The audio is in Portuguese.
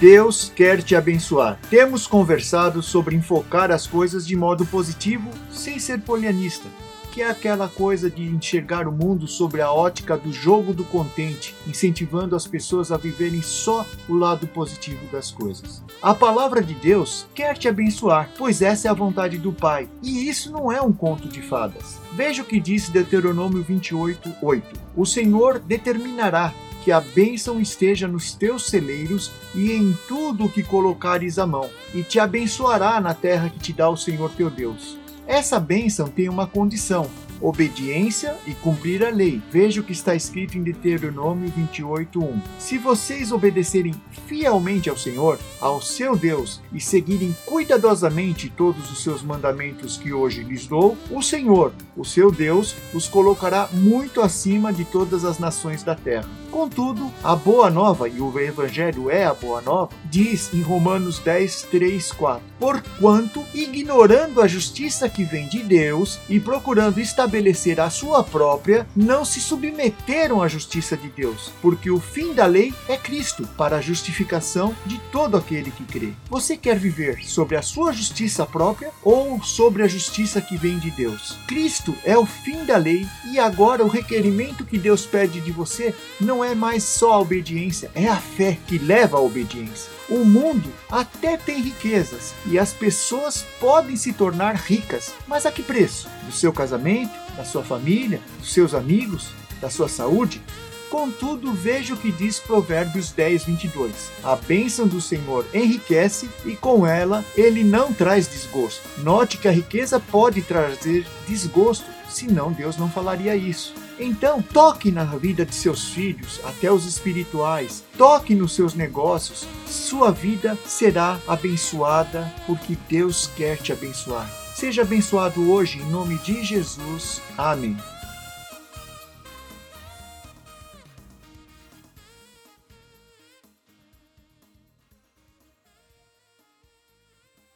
Deus quer te abençoar. Temos conversado sobre enfocar as coisas de modo positivo sem ser polianista que é aquela coisa de enxergar o mundo sobre a ótica do jogo do contente, incentivando as pessoas a viverem só o lado positivo das coisas. A palavra de Deus quer te abençoar, pois essa é a vontade do Pai, e isso não é um conto de fadas. Veja o que diz Deuteronômio 28, 8. O Senhor determinará que a bênção esteja nos teus celeiros e em tudo o que colocares a mão, e te abençoará na terra que te dá o Senhor teu Deus. Essa bênção tem uma condição: obediência e cumprir a lei. Veja o que está escrito em Deuteronômio 28:1. Se vocês obedecerem fielmente ao Senhor, ao seu Deus, e seguirem cuidadosamente todos os seus mandamentos que hoje lhes dou, o Senhor, o seu Deus, os colocará muito acima de todas as nações da terra. Contudo, a boa nova, e o evangelho é a boa nova, diz em Romanos 10, 3, 4: Porquanto, ignorando a justiça que vem de Deus e procurando estabelecer a sua própria, não se submeteram à justiça de Deus, porque o fim da lei é Cristo, para a justificação de todo aquele que crê. Você quer viver sobre a sua justiça própria ou sobre a justiça que vem de Deus? Cristo é o fim da lei e agora o requerimento que Deus pede de você não não é mais só a obediência, é a fé que leva à obediência. O mundo até tem riquezas e as pessoas podem se tornar ricas, mas a que preço? Do seu casamento, da sua família, dos seus amigos, da sua saúde? Contudo, veja o que diz Provérbios 10, 22. A bênção do Senhor enriquece e com ela ele não traz desgosto. Note que a riqueza pode trazer desgosto, senão Deus não falaria isso. Então, toque na vida de seus filhos, até os espirituais, toque nos seus negócios, sua vida será abençoada porque Deus quer te abençoar. Seja abençoado hoje em nome de Jesus. Amém.